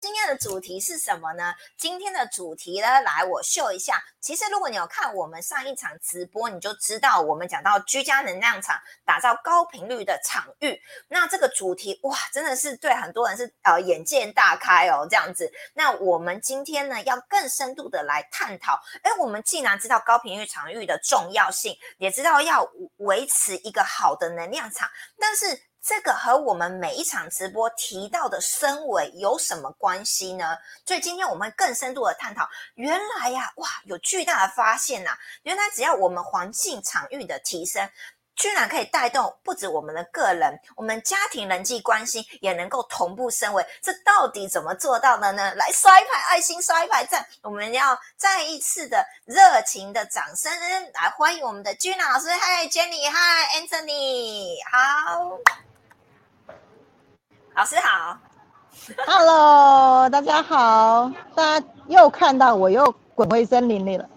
今天的主题是什么呢？今天的主题呢，来我秀一下。其实如果你有看我们上一场直播，你就知道我们讲到居家能量场，打造高频率的场域。那这个主题哇，真的是对很多人是呃眼界大开哦，这样子。那我们今天呢，要更深度的来探讨。哎，我们既然知道高频率场域的重要性，也知道要维持一个好的能量场，但是。这个和我们每一场直播提到的升维有什么关系呢？所以今天我们更深度的探讨，原来呀，哇，有巨大的发现呐！原来只要我们环境场域的提升，居然可以带动不止我们的个人，我们家庭人际关系也能够同步升维。这到底怎么做到的呢？来刷一排爱心，刷一排赞！我们要再一次的热情的掌声来欢迎我们的君老师，嗨，Jenny，嗨，Anthony，好。老师好，Hello，大家好，大家又看到我又滚回森林里了。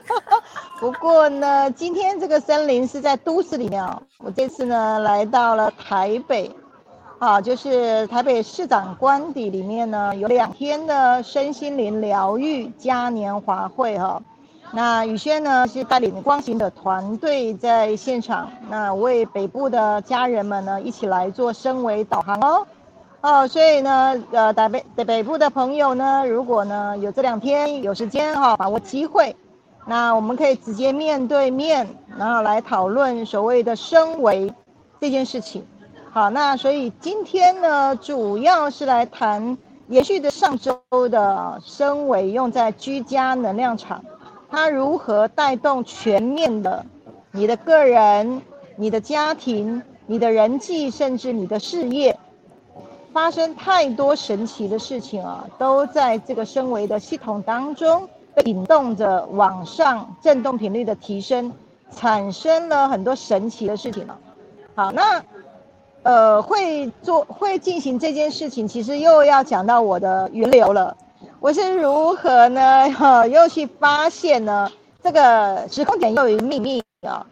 不过呢，今天这个森林是在都市里面哦。我这次呢来到了台北，啊，就是台北市长官邸里面呢有两天的身心灵疗愈嘉年华会哈。那宇轩呢是带领光行的团队在现场，那为北部的家人们呢一起来做升维导航哦，哦，所以呢，呃，北北北部的朋友呢，如果呢有这两天有时间哈，把握机会，那我们可以直接面对面，然后来讨论所谓的升维这件事情。好，那所以今天呢，主要是来谈延续的上周的升维用在居家能量场。它如何带动全面的你的个人、你的家庭、你的人际，甚至你的事业，发生太多神奇的事情啊，都在这个升维的系统当中引动着往上振动频率的提升，产生了很多神奇的事情了。好，那呃会做会进行这件事情，其实又要讲到我的源流了。我是如何呢？哈，又去发现呢？这个时空点又有秘密啊。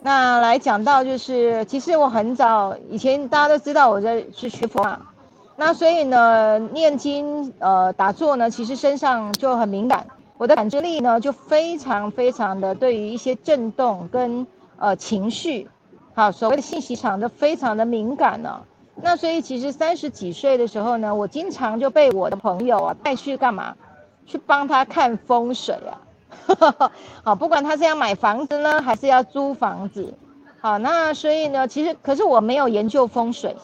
那来讲到就是，其实我很早以前大家都知道我在是学佛嘛。那所以呢，念经呃打坐呢，其实身上就很敏感，我的感知力呢就非常非常的对于一些震动跟呃情绪，好所谓的信息场都非常的敏感呢。那所以其实三十几岁的时候呢，我经常就被我的朋友啊带去干嘛？去帮他看风水啊。好，不管他是要买房子呢，还是要租房子。好，那所以呢，其实可是我没有研究风水。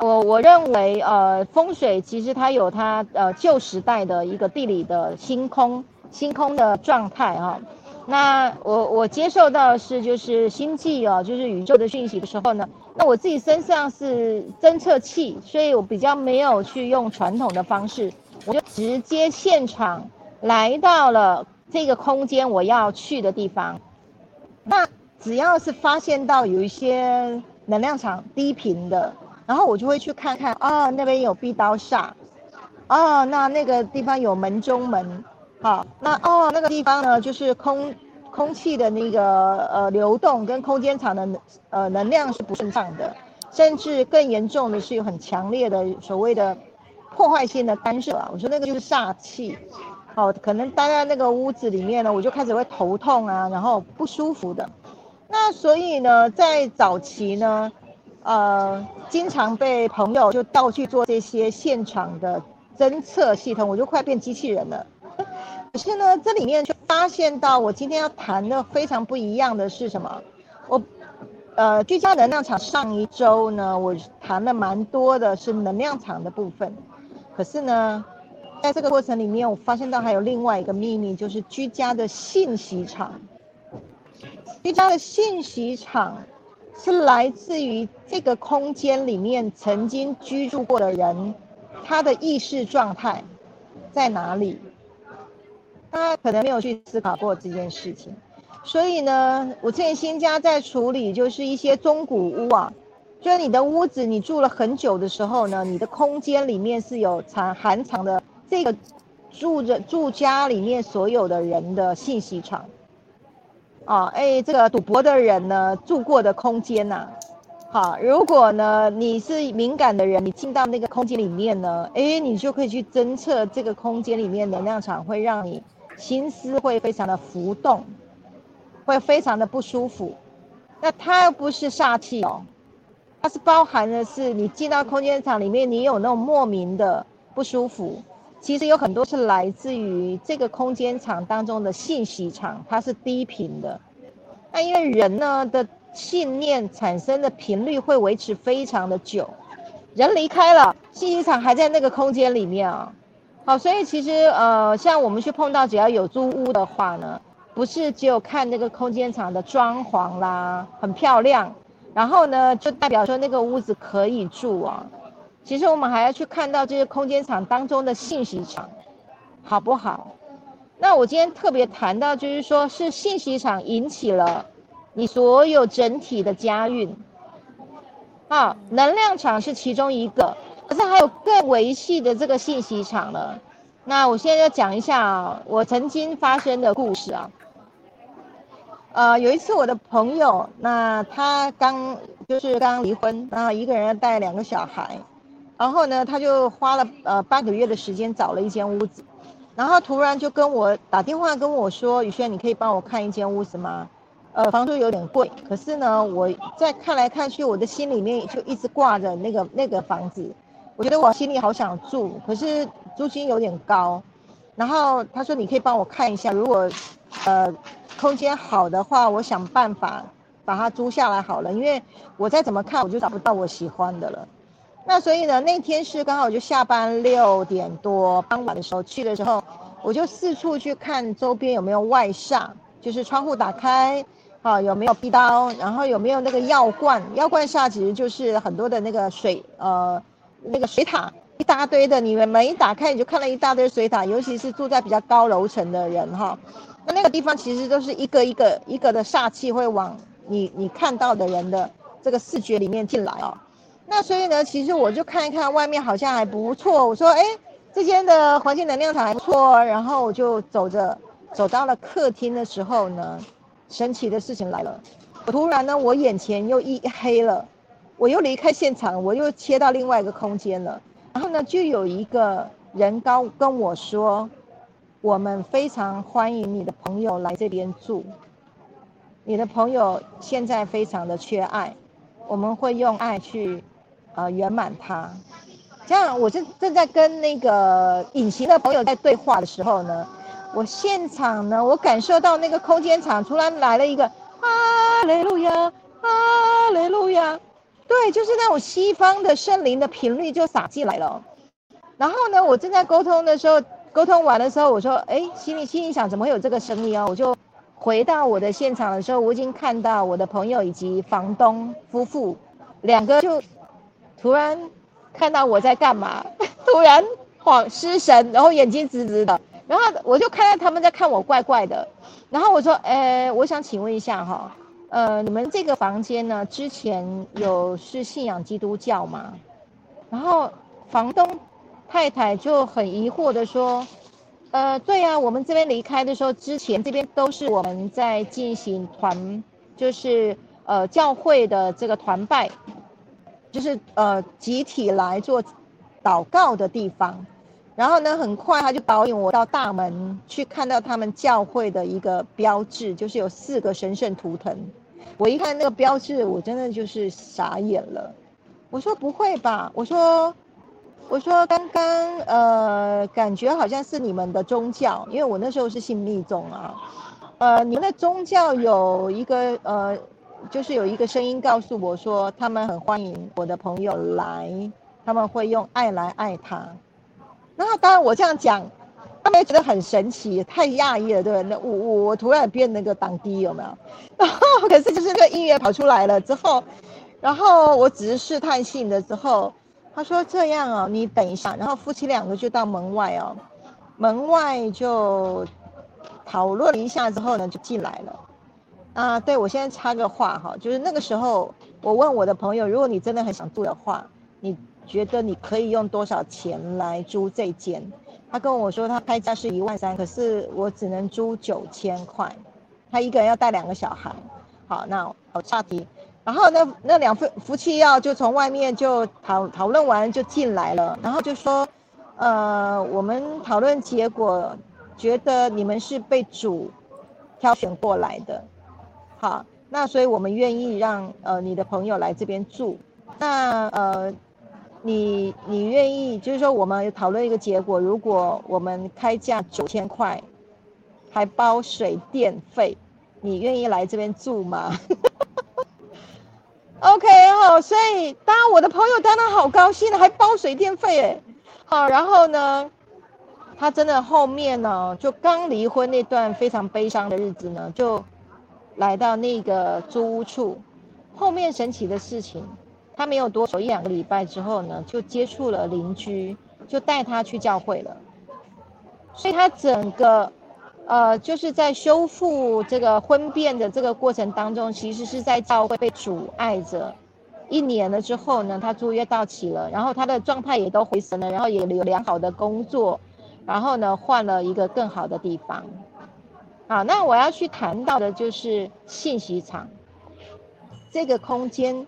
我我认为呃，风水其实它有它呃旧时代的一个地理的星空星空的状态哈。那我我接受到是就是星际哦，就是宇宙的讯息的时候呢。那我自己身上是侦测器，所以我比较没有去用传统的方式，我就直接现场来到了这个空间我要去的地方。那只要是发现到有一些能量场低频的，然后我就会去看看啊，那边有壁刀煞，啊，那那个地方有门中门，好，那哦那个地方呢就是空。空气的那个呃流动跟空间场的能呃能量是不顺畅的，甚至更严重的是有很强烈的所谓的破坏性的干涉啊。我说那个就是煞气，好，可能待在那个屋子里面呢，我就开始会头痛啊，然后不舒服的。那所以呢，在早期呢，呃，经常被朋友就倒去做这些现场的侦测系统，我就快变机器人了。可是呢，这里面却发现到，我今天要谈的非常不一样的是什么？我，呃，居家能量场上一周呢，我谈了蛮多的是能量场的部分。可是呢，在这个过程里面，我发现到还有另外一个秘密，就是居家的信息场。居家的信息场是来自于这个空间里面曾经居住过的人，他的意识状态在哪里？他可能没有去思考过这件事情，所以呢，我之前新家在处理就是一些中古屋啊，就是你的屋子你住了很久的时候呢，你的空间里面是有藏含藏的这个住着住家里面所有的人的信息场，啊，哎，这个赌博的人呢住过的空间呐，好，如果呢你是敏感的人，你进到那个空间里面呢，哎，你就可以去侦测这个空间里面能量场会让你心思会非常的浮动，会非常的不舒服。那它又不是煞气哦，它是包含的是你进到空间场里面，你有那种莫名的不舒服。其实有很多是来自于这个空间场当中的信息场，它是低频的。那因为人呢的。信念产生的频率会维持非常的久，人离开了，信息场还在那个空间里面啊。好，所以其实呃，像我们去碰到只要有租屋的话呢，不是只有看那个空间场的装潢啦，很漂亮，然后呢就代表说那个屋子可以住啊。其实我们还要去看到这些空间场当中的信息场好不好？那我今天特别谈到就是说是信息场引起了。你所有整体的家运，啊，能量场是其中一个，可是还有更维系的这个信息场了。那我现在要讲一下，我曾经发生的故事啊。呃，有一次我的朋友，那他刚就是刚离婚，然后一个人带两个小孩，然后呢，他就花了呃半个月的时间找了一间屋子，然后突然就跟我打电话跟我说：“宇轩，你可以帮我看一间屋子吗？”呃，房租有点贵，可是呢，我在看来看去，我的心里面就一直挂着那个那个房子，我觉得我心里好想住，可是租金有点高。然后他说，你可以帮我看一下，如果呃空间好的话，我想办法把它租下来好了，因为我再怎么看我就找不到我喜欢的了。那所以呢，那天是刚好我就下班六点多傍晚的时候去的时候，我就四处去看周边有没有外煞，就是窗户打开。啊，有没有壁刀？然后有没有那个药罐？药罐下其实就是很多的那个水，呃，那个水塔一大堆的。你们门一打开，你就看到一大堆水塔。尤其是住在比较高楼层的人哈，那那个地方其实都是一个一个一个的煞气会往你你看到的人的这个视觉里面进来哦。那所以呢，其实我就看一看外面好像还不错。我说，哎，这间的环境能量场还不错。然后我就走着走到了客厅的时候呢。神奇的事情来了，突然呢，我眼前又一黑了，我又离开现场，我又切到另外一个空间了。然后呢，就有一个人高跟我说：“我们非常欢迎你的朋友来这边住，你的朋友现在非常的缺爱，我们会用爱去，呃，圆满他。”这样，我正正在跟那个隐形的朋友在对话的时候呢。我现场呢，我感受到那个空间场突然来了一个哈雷路亚，哈雷路亚，对，就是那种西方的圣灵的频率就洒进来了。然后呢，我正在沟通的时候，沟通完的时候，我说，哎，心里心里想，怎么会有这个声音啊？我就回到我的现场的时候，我已经看到我的朋友以及房东夫妇两个就突然看到我在干嘛，突然恍失神，然后眼睛直直的。然后我就看到他们在看我怪怪的，然后我说，哎，我想请问一下哈，呃，你们这个房间呢，之前有是信仰基督教吗？然后房东太太就很疑惑的说，呃，对呀，我们这边离开的时候，之前这边都是我们在进行团，就是呃教会的这个团拜，就是呃集体来做祷告的地方。然后呢，很快他就导引我到大门去看到他们教会的一个标志，就是有四个神圣图腾。我一看那个标志，我真的就是傻眼了。我说不会吧？我说，我说刚刚呃，感觉好像是你们的宗教，因为我那时候是信密宗啊。呃，你们的宗教有一个呃，就是有一个声音告诉我说，他们很欢迎我的朋友来，他们会用爱来爱他。那当然，我这样讲，他们觉得很神奇，太讶异了，对？那我我我突然变那个挡低有没有？然后可是就是那个音乐跑出来了之后，然后我只是试探性的之后，他说这样哦，你等一下，然后夫妻两个就到门外哦，门外就讨论一下之后呢，就进来了。啊，对我现在插个话哈，就是那个时候我问我的朋友，如果你真的很想住的话，你。觉得你可以用多少钱来租这间？他跟我说他开价是一万三，可是我只能租九千块。他一个人要带两个小孩。好，那好岔题。然后那那两份夫妻要就从外面就讨讨论完就进来了，然后就说，呃，我们讨论结果觉得你们是被主挑选过来的，好，那所以我们愿意让呃你的朋友来这边住，那呃你你愿意就是说我们讨论一个结果，如果我们开价九千块，还包水电费，你愿意来这边住吗？OK，好，所以当我的朋友当然好高兴，还包水电费哎，好，然后呢，他真的后面呢，就刚离婚那段非常悲伤的日子呢，就来到那个租屋处，后面神奇的事情，他没有多久一两个礼拜之后呢，就接触了邻居，就带他去教会了，所以他整个。呃，就是在修复这个婚变的这个过程当中，其实是在教会被阻碍着。一年了之后呢，他租约到期了，然后他的状态也都回神了，然后也有良好的工作，然后呢换了一个更好的地方。好，那我要去谈到的就是信息场这个空间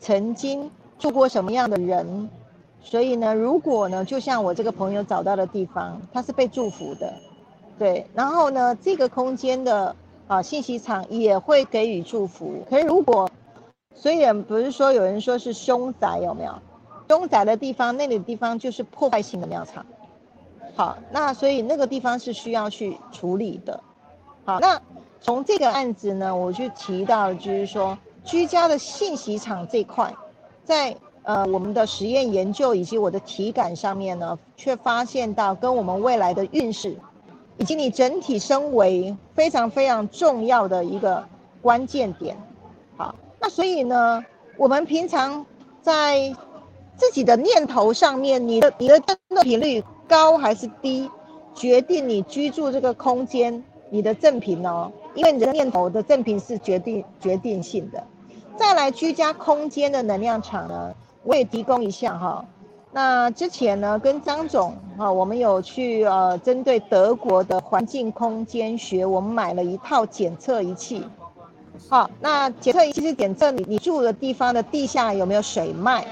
曾经住过什么样的人，所以呢，如果呢，就像我这个朋友找到的地方，他是被祝福的。对，然后呢，这个空间的啊信息场也会给予祝福。可是如果虽然不是说有人说是凶宅有没有？凶宅的地方，那里的地方就是破坏性的庙场。好，那所以那个地方是需要去处理的。好，那从这个案子呢，我就提到就是说，居家的信息场这块，在呃我们的实验研究以及我的体感上面呢，却发现到跟我们未来的运势。以及你整体身为非常非常重要的一个关键点，好，那所以呢，我们平常在自己的念头上面，你的你的振动频率高还是低，决定你居住这个空间你的振频哦，因为你的念头的正频是决定决定性的。再来居家空间的能量场呢，我也提供一下哈。那之前呢，跟张总啊，我们有去呃，针对德国的环境空间学，我们买了一套检测仪器。好，那检测仪器是检测你你住的地方的地下有没有水脉，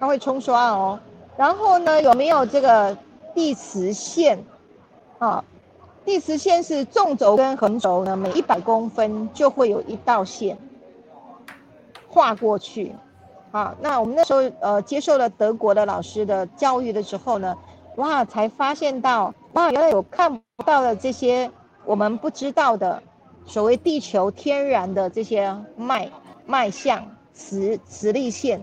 它会冲刷哦。然后呢，有没有这个地磁线？啊，地磁线是纵轴跟横轴呢，每一百公分就会有一道线跨过去。啊，那我们那时候呃接受了德国的老师的教育的时候呢，哇，才发现到哇，原来有看不到的这些我们不知道的所谓地球天然的这些脉脉象磁磁力线。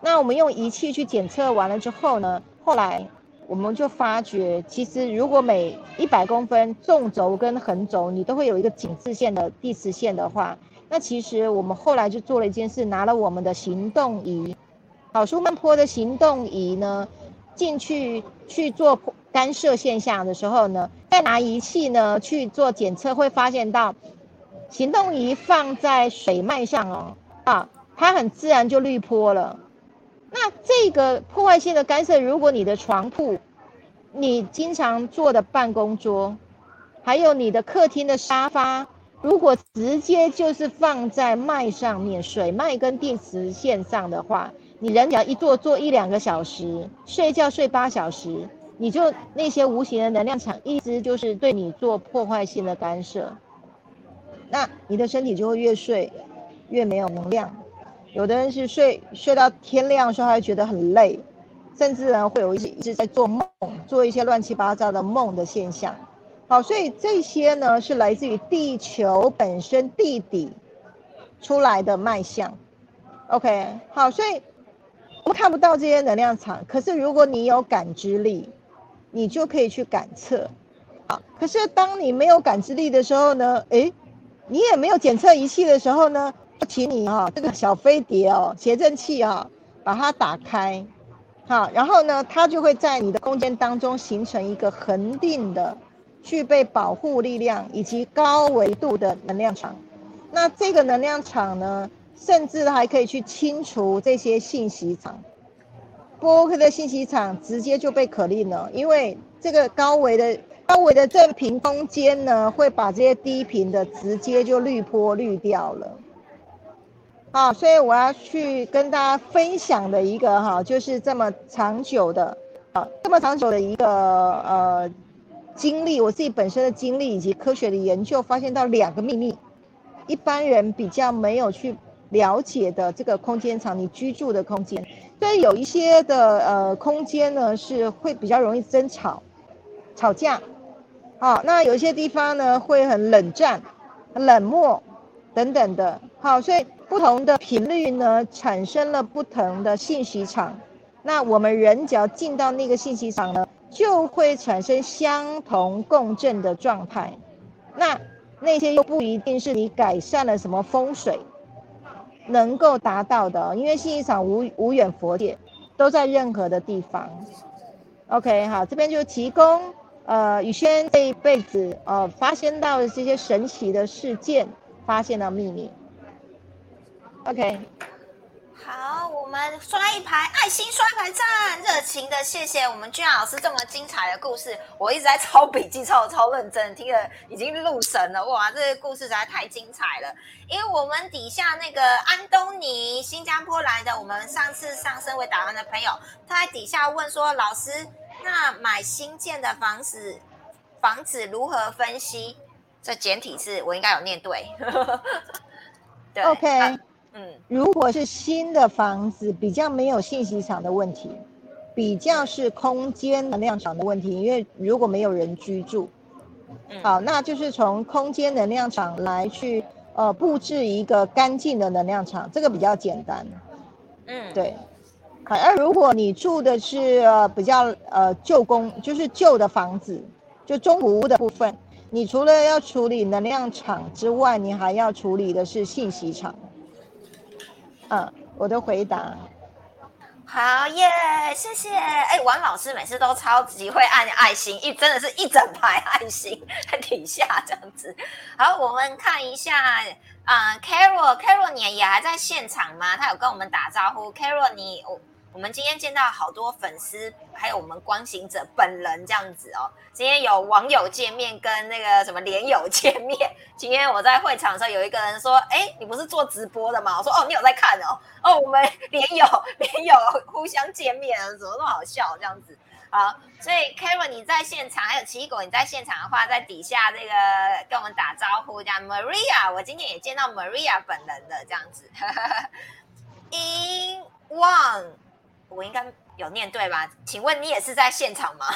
那我们用仪器去检测完了之后呢，后来我们就发觉，其实如果每一百公分纵轴跟横轴你都会有一个紧致线的地磁线的话。那其实我们后来就做了一件事，拿了我们的行动仪，好，舒曼坡的行动仪呢，进去去做干涉现象的时候呢，再拿仪器呢去做检测，会发现到，行动仪放在水脉上哦，啊，它很自然就滤坡了。那这个破坏性的干涉，如果你的床铺，你经常坐的办公桌，还有你的客厅的沙发。如果直接就是放在脉上面，水脉跟地磁线上的话，你人只要一坐坐一两个小时，睡觉睡八小时，你就那些无形的能量场一直就是对你做破坏性的干涉，那你的身体就会越睡越没有能量。有的人是睡睡到天亮时候还觉得很累，甚至呢会有一些一直在做梦，做一些乱七八糟的梦的现象。好，所以这些呢是来自于地球本身地底出来的脉象。OK，好，所以我们看不到这些能量场，可是如果你有感知力，你就可以去感测。好，可是当你没有感知力的时候呢？诶，你也没有检测仪器的时候呢？请你哈，这个小飞碟哦，谐振器啊，把它打开。好，然后呢，它就会在你的空间当中形成一个恒定的。具备保护力量以及高维度的能量场，那这个能量场呢，甚至还可以去清除这些信息场。波克的信息场直接就被可令了，因为这个高维的高维的正频空间呢，会把这些低频的直接就滤波滤掉了。好，所以我要去跟大家分享的一个哈，就是这么长久的啊，这么长久的一个呃经历，我自己本身的经历以及科学的研究，发现到两个秘密，一般人比较没有去了解的这个空间场，你居住的空间，所以有一些的呃空间呢是会比较容易争吵、吵架，好，那有一些地方呢会很冷战、冷漠等等的，好，所以。不同的频率呢，产生了不同的信息场。那我们人只要进到那个信息场呢，就会产生相同共振的状态。那那些又不一定是你改善了什么风水能够达到的，因为信息场无无远佛界，都在任何的地方。OK，好，这边就提供呃宇轩这一辈子呃发现到的这些神奇的事件，发现的秘密。OK，好，我们刷一排爱心，刷一排赞，热情的谢谢我们俊老师这么精彩的故事。我一直在抄笔记，抄的超认真，听了已经入神了。哇，这个故事实在太精彩了。因为我们底下那个安东尼，新加坡来的，我们上次上升为打完的朋友，他在底下问说：“老师，那买新建的房子，房子如何分析？”这简体字我应该有念对。对，OK。嗯，如果是新的房子，比较没有信息场的问题，比较是空间能量场的问题。因为如果没有人居住，好，那就是从空间能量场来去呃布置一个干净的能量场，这个比较简单。嗯，对。好，而如果你住的是呃比较呃旧公，就是旧的房子，就中古屋的部分，你除了要处理能量场之外，你还要处理的是信息场。嗯，我的回答好耶，谢谢。哎，王老师每次都超级会按爱心，一真的是一整排爱心在底下这样子。好，我们看一下啊，Carol，Carol，你也还在现场吗？他有跟我们打招呼。Carol，你我。我们今天见到好多粉丝，还有我们光行者本人这样子哦。今天有网友见面，跟那个什么连友见面。今天我在会场的时候，有一个人说：“哎，你不是做直播的吗？”我说：“哦，你有在看哦。”哦，我们连友连友互相见面，怎么那么好笑这样子？好，所以 Kevin 你在现场，还有奇异果你在现场的话，在底下这个跟我们打招呼，这样 Maria，我今天也见到 Maria 本人的这样子。In one。我应该有念对吧？请问你也是在现场吗？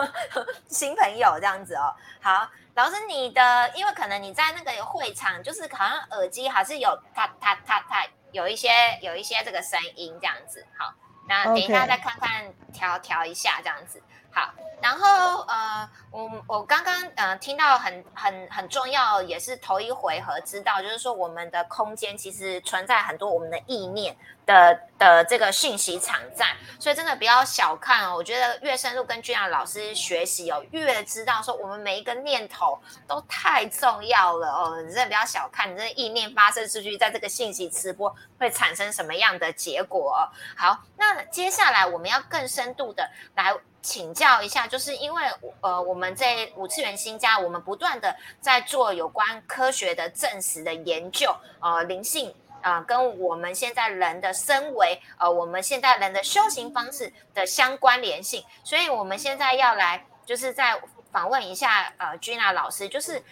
新朋友这样子哦。好，老师，你的因为可能你在那个会场，就是好像耳机还是有它它它它有一些有一些这个声音这样子。好，那等一下再看看调调一下这样子。好，然后呃，我我刚刚呃听到很很很重要，也是头一回合知道，就是说我们的空间其实存在很多我们的意念的的这个信息场站，所以真的不要小看哦。我觉得越深入跟君雅老师学习哦，越知道说我们每一个念头都太重要了哦。你真的不要小看，你这意念发射出去，在这个信息直播会产生什么样的结果？好，那接下来我们要更深度的来。请教一下，就是因为呃，我们在五次元新家，我们不断的在做有关科学的证实的研究，呃，灵性啊，跟我们现在人的身为，呃，我们现在人的修行方式的相关联性，所以我们现在要来，就是在访问一下呃，Gina 老师，就是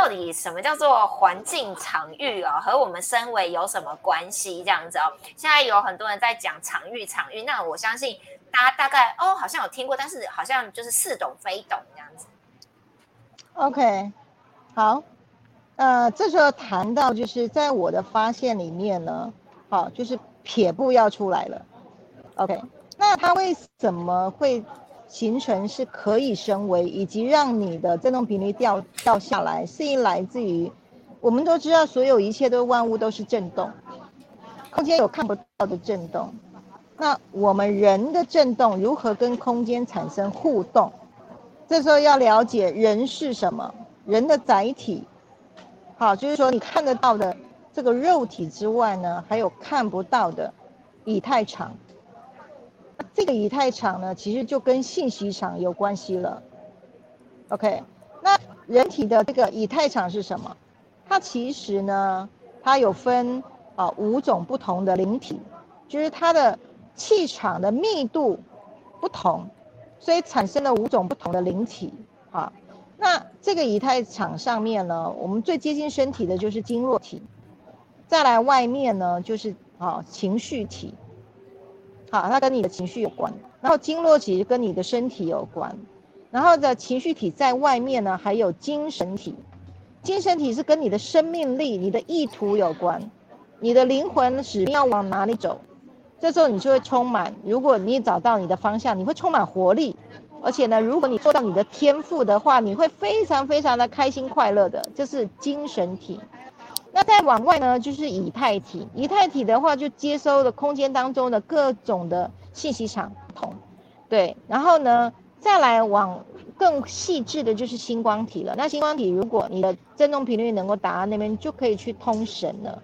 到底什么叫做环境场域啊，和我们身为有什么关系？这样子哦，现在有很多人在讲场域，场域，那我相信。大家大概哦，好像有听过，但是好像就是似懂非懂这样子。OK，好，呃，这时候谈到就是在我的发现里面呢，好，就是撇步要出来了。OK，那他为什么会形成是可以升维，以及让你的振动频率掉掉下来，是因来自于我们都知道，所有一切都万物都是震动，空间有看不到的震动。那我们人的振动如何跟空间产生互动？这时候要了解人是什么，人的载体，好，就是说你看得到的这个肉体之外呢，还有看不到的以太场。这个以太场呢，其实就跟信息场有关系了。OK，那人体的这个以太场是什么？它其实呢，它有分啊五种不同的灵体，就是它的气场的密度不同，所以产生了五种不同的灵体啊。那这个以太场上面呢，我们最接近身体的就是经络体，再来外面呢就是啊情绪体，好，它跟你的情绪有关。然后经络其实跟你的身体有关，然后的情绪体在外面呢，还有精神体，精神体是跟你的生命力、你的意图有关，你的灵魂使命要往哪里走，这时候你就会充满。如果你找到你的方向，你会充满活力。而且呢，如果你做到你的天赋的话，你会非常非常的开心快乐的，这是精神体。那再往外呢，就是以太体。以太体的话，就接收了空间当中的各种的信息场，同对。然后呢，再来往更细致的，就是星光体了。那星光体，如果你的振动频率能够达到那边，就可以去通神了。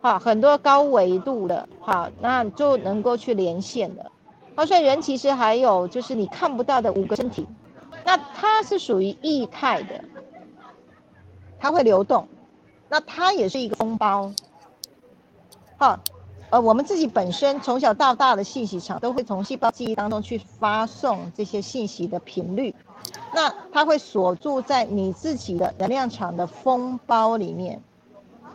好，很多高维度的，好，那就能够去连线的。好所以人其实还有就是你看不到的五个身体，那它是属于液态的，它会流动，那它也是一个风包。好，呃，我们自己本身从小到大的信息场都会从细胞记忆当中去发送这些信息的频率，那它会锁住在你自己的能量场的风包里面，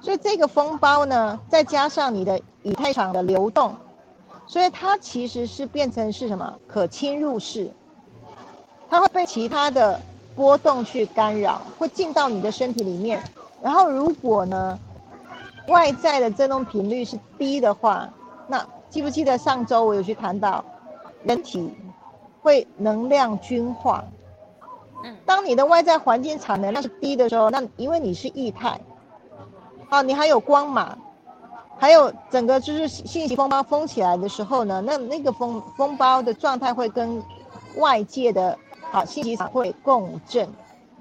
所以这个风包呢，再加上你的以太场的流动。所以它其实是变成是什么？可侵入式，它会被其他的波动去干扰，会进到你的身体里面。然后如果呢，外在的振动频率是低的话，那记不记得上周我有去谈到，人体会能量均化。嗯，当你的外在环境场能量是低的时候，那因为你是液态，啊，你还有光嘛。还有整个就是信息风暴封起来的时候呢，那那个风风暴的状态会跟外界的啊信息场会共振，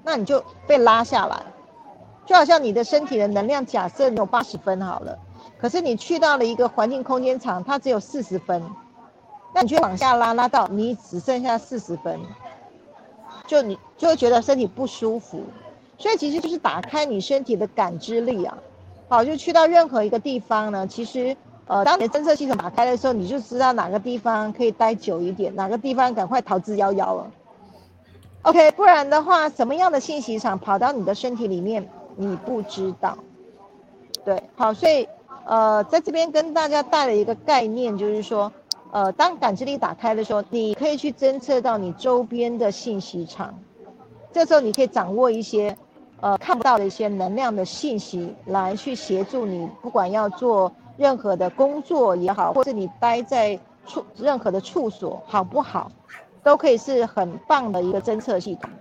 那你就被拉下来，就好像你的身体的能量，假设有八十分好了，可是你去到了一个环境空间场，它只有四十分，那你就往下拉，拉到你只剩下四十分，就你就会觉得身体不舒服，所以其实就是打开你身体的感知力啊。好，就去到任何一个地方呢，其实，呃，当你的侦测系统打开的时候，你就知道哪个地方可以待久一点，哪个地方赶快逃之夭夭了。OK，不然的话，什么样的信息场跑到你的身体里面，你不知道。对，好，所以，呃，在这边跟大家带了一个概念，就是说，呃，当感知力打开的时候，你可以去侦测到你周边的信息场，这时候你可以掌握一些。呃，看不到的一些能量的信息，来去协助你，不管要做任何的工作也好，或者你待在处任何的处所好不好，都可以是很棒的一个侦测系统。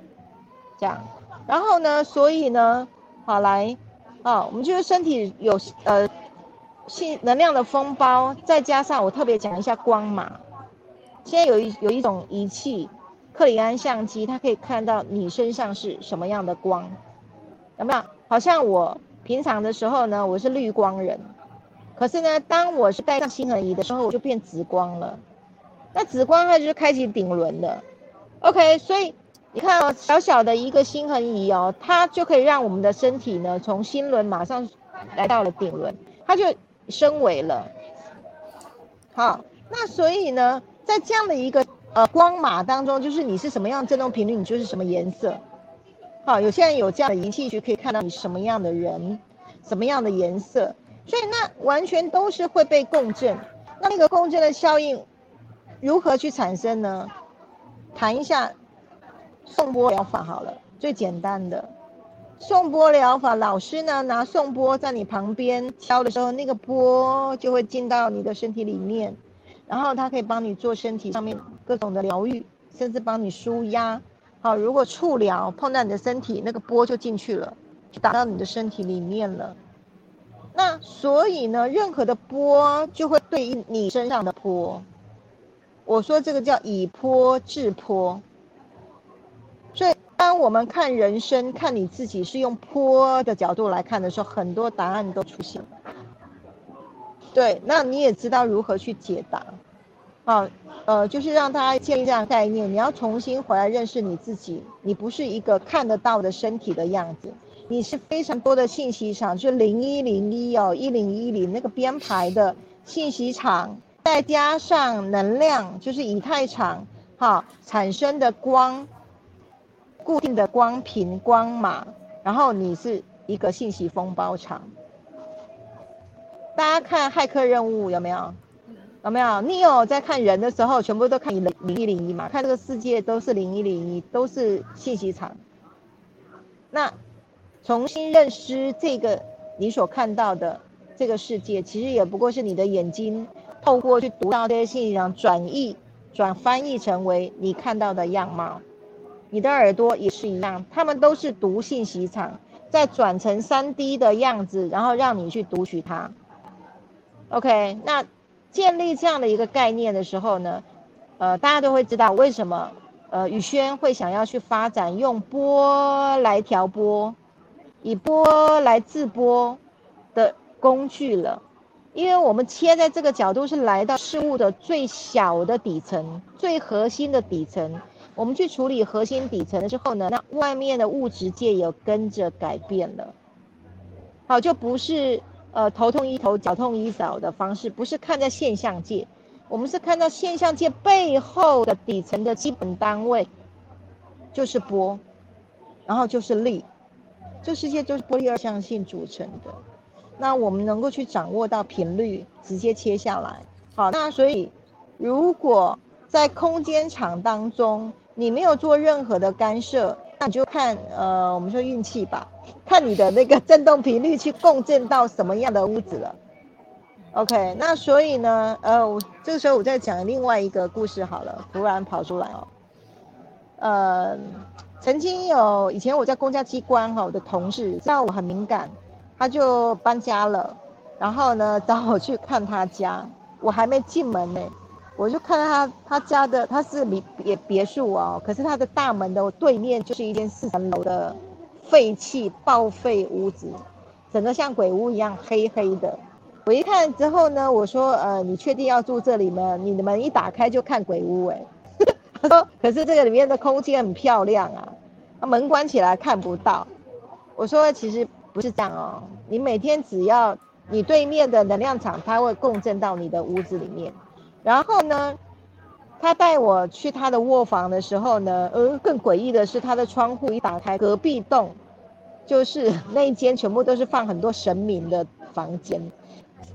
这样，然后呢，所以呢，好来，啊，我们就是身体有呃性能量的风包，再加上我特别讲一下光码。现在有一有一种仪器，克里安相机，它可以看到你身上是什么样的光。有没有？好像我平常的时候呢，我是绿光人，可是呢，当我是戴上星恒仪的时候，我就变紫光了。那紫光它就是开启顶轮的。OK，所以你看哦，小小的一个星恒仪哦，它就可以让我们的身体呢，从心轮马上来到了顶轮，它就升维了。好，那所以呢，在这样的一个呃光码当中，就是你是什么样振动频率，你就是什么颜色。好，有些人有这样的仪器，就可以看到你什么样的人，什么样的颜色，所以那完全都是会被共振。那那个共振的效应如何去产生呢？谈一下送波疗法好了，最简单的送波疗法，老师呢拿送波在你旁边敲的时候，那个波就会进到你的身体里面，然后它可以帮你做身体上面各种的疗愈，甚至帮你舒压。好，如果触疗碰到你的身体，那个波就进去了，打到你的身体里面了。那所以呢，任何的波就会对应你身上的波。我说这个叫以波治波。当我们看人生、看你自己是用坡的角度来看的时候，很多答案都出现。对，那你也知道如何去解答。好。呃，就是让大家建立这样概念，你要重新回来认识你自己，你不是一个看得到的身体的样子，你是非常多的信息场，就零一零一哦，一零一零那个编排的信息场，再加上能量，就是以太场哈产生的光，固定的光频光码，然后你是一个信息风包场。大家看骇客任务有没有？有没有？你有在看人的时候，全部都看零零一零一嘛？看这个世界都是零一零一，都是信息场。那重新认识这个你所看到的这个世界，其实也不过是你的眼睛透过去读到这些信息场，转译、转翻译成为你看到的样貌。你的耳朵也是一样，他们都是读信息场，再转成三 D 的样子，然后让你去读取它。OK，那建立这样的一个概念的时候呢，呃，大家都会知道为什么呃宇轩会想要去发展用波来调波，以波来制波的工具了，因为我们切在这个角度是来到事物的最小的底层、最核心的底层，我们去处理核心底层之后呢，那外面的物质界也跟着改变了，好，就不是。呃，头痛医头，脚痛医脚的方式，不是看在现象界，我们是看到现象界背后的底层的基本单位，就是波，然后就是力，这世界就是波粒二象性组成的。那我们能够去掌握到频率，直接切下来。好，那所以如果在空间场当中，你没有做任何的干涉。那你就看，呃，我们说运气吧，看你的那个振动频率去共振到什么样的屋子了。OK，那所以呢，呃，我这个时候我再讲另外一个故事好了，突然跑出来哦。呃，曾经有以前我在公家机关哈，我的同事知道我很敏感，他就搬家了，然后呢找我去看他家，我还没进门呢。我就看到他他家的他是别别别墅哦，可是他的大门的对面就是一间四层楼的废弃报废屋子，整个像鬼屋一样黑黑的。我一看之后呢，我说呃，你确定要住这里吗？你的门一打开就看鬼屋哎。他说可是这个里面的空间很漂亮啊，门关起来看不到。我说其实不是这样哦，你每天只要你对面的能量场，它会共振到你的屋子里面。然后呢，他带我去他的卧房的时候呢，呃，更诡异的是，他的窗户一打开，隔壁栋就是 那一间全部都是放很多神明的房间，